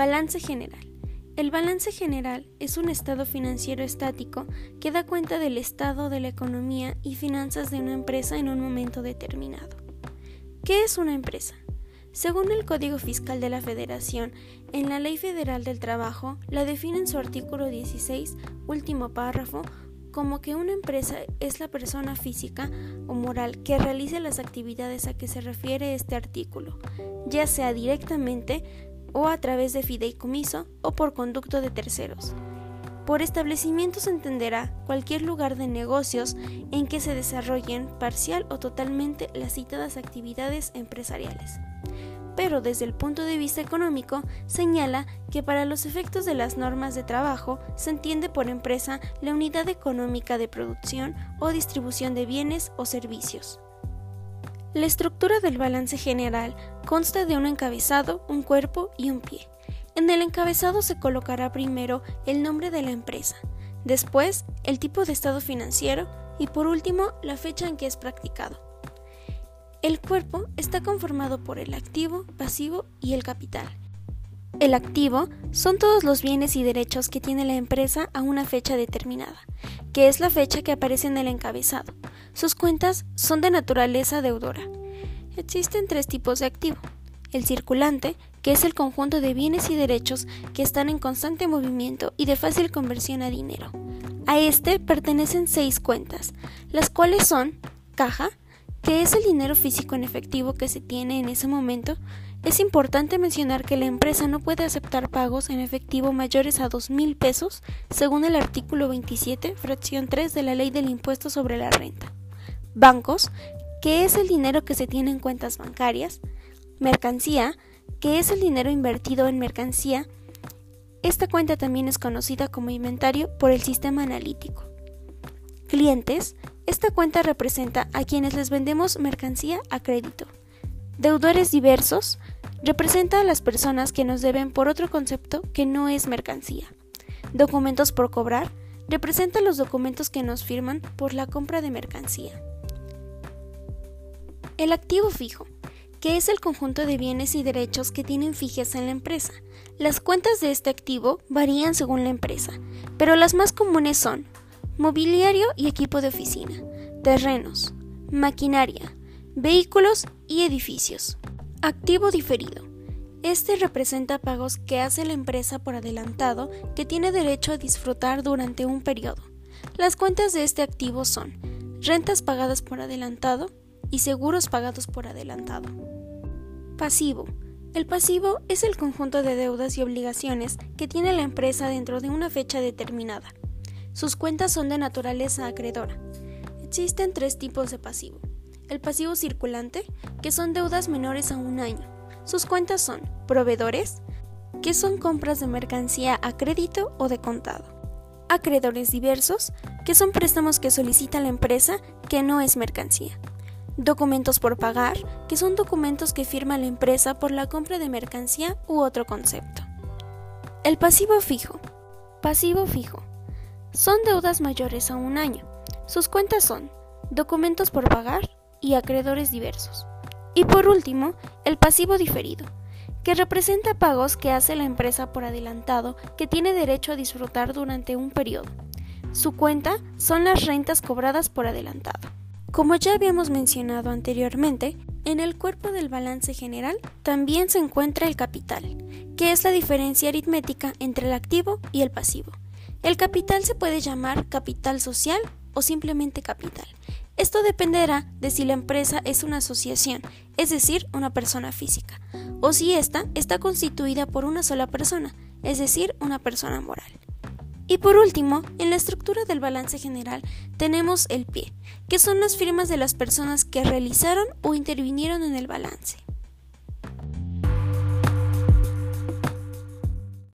Balance general. El balance general es un estado financiero estático que da cuenta del estado de la economía y finanzas de una empresa en un momento determinado. ¿Qué es una empresa? Según el Código Fiscal de la Federación, en la Ley Federal del Trabajo la define en su artículo 16, último párrafo, como que una empresa es la persona física o moral que realice las actividades a que se refiere este artículo, ya sea directamente o a través de fideicomiso o por conducto de terceros. Por establecimiento se entenderá cualquier lugar de negocios en que se desarrollen parcial o totalmente las citadas actividades empresariales. Pero desde el punto de vista económico señala que para los efectos de las normas de trabajo se entiende por empresa la unidad económica de producción o distribución de bienes o servicios. La estructura del balance general consta de un encabezado, un cuerpo y un pie. En el encabezado se colocará primero el nombre de la empresa, después el tipo de estado financiero y por último la fecha en que es practicado. El cuerpo está conformado por el activo, pasivo y el capital. El activo son todos los bienes y derechos que tiene la empresa a una fecha determinada, que es la fecha que aparece en el encabezado. Sus cuentas son de naturaleza deudora. Existen tres tipos de activo. El circulante, que es el conjunto de bienes y derechos que están en constante movimiento y de fácil conversión a dinero. A este pertenecen seis cuentas, las cuales son caja, que es el dinero físico en efectivo que se tiene en ese momento, es importante mencionar que la empresa no puede aceptar pagos en efectivo mayores a dos mil pesos, según el artículo 27, fracción 3 de la Ley del Impuesto sobre la Renta. Bancos, que es el dinero que se tiene en cuentas bancarias. Mercancía, que es el dinero invertido en mercancía. Esta cuenta también es conocida como inventario por el sistema analítico. Clientes, esta cuenta representa a quienes les vendemos mercancía a crédito. Deudores diversos representa a las personas que nos deben por otro concepto que no es mercancía. Documentos por cobrar representa los documentos que nos firman por la compra de mercancía. El activo fijo, que es el conjunto de bienes y derechos que tienen fijeza en la empresa. Las cuentas de este activo varían según la empresa, pero las más comunes son mobiliario y equipo de oficina, terrenos, maquinaria, Vehículos y edificios. Activo diferido. Este representa pagos que hace la empresa por adelantado que tiene derecho a disfrutar durante un periodo. Las cuentas de este activo son rentas pagadas por adelantado y seguros pagados por adelantado. Pasivo. El pasivo es el conjunto de deudas y obligaciones que tiene la empresa dentro de una fecha determinada. Sus cuentas son de naturaleza acreedora. Existen tres tipos de pasivo el pasivo circulante, que son deudas menores a un año. Sus cuentas son proveedores, que son compras de mercancía a crédito o de contado. Acreedores diversos, que son préstamos que solicita la empresa que no es mercancía. Documentos por pagar, que son documentos que firma la empresa por la compra de mercancía u otro concepto. El pasivo fijo. Pasivo fijo. Son deudas mayores a un año. Sus cuentas son documentos por pagar, y acreedores diversos. Y por último, el pasivo diferido, que representa pagos que hace la empresa por adelantado que tiene derecho a disfrutar durante un periodo. Su cuenta son las rentas cobradas por adelantado. Como ya habíamos mencionado anteriormente, en el cuerpo del balance general también se encuentra el capital, que es la diferencia aritmética entre el activo y el pasivo. El capital se puede llamar capital social o simplemente capital, esto dependerá de si la empresa es una asociación, es decir, una persona física, o si ésta está constituida por una sola persona, es decir, una persona moral. Y por último, en la estructura del balance general tenemos el pie, que son las firmas de las personas que realizaron o intervinieron en el balance.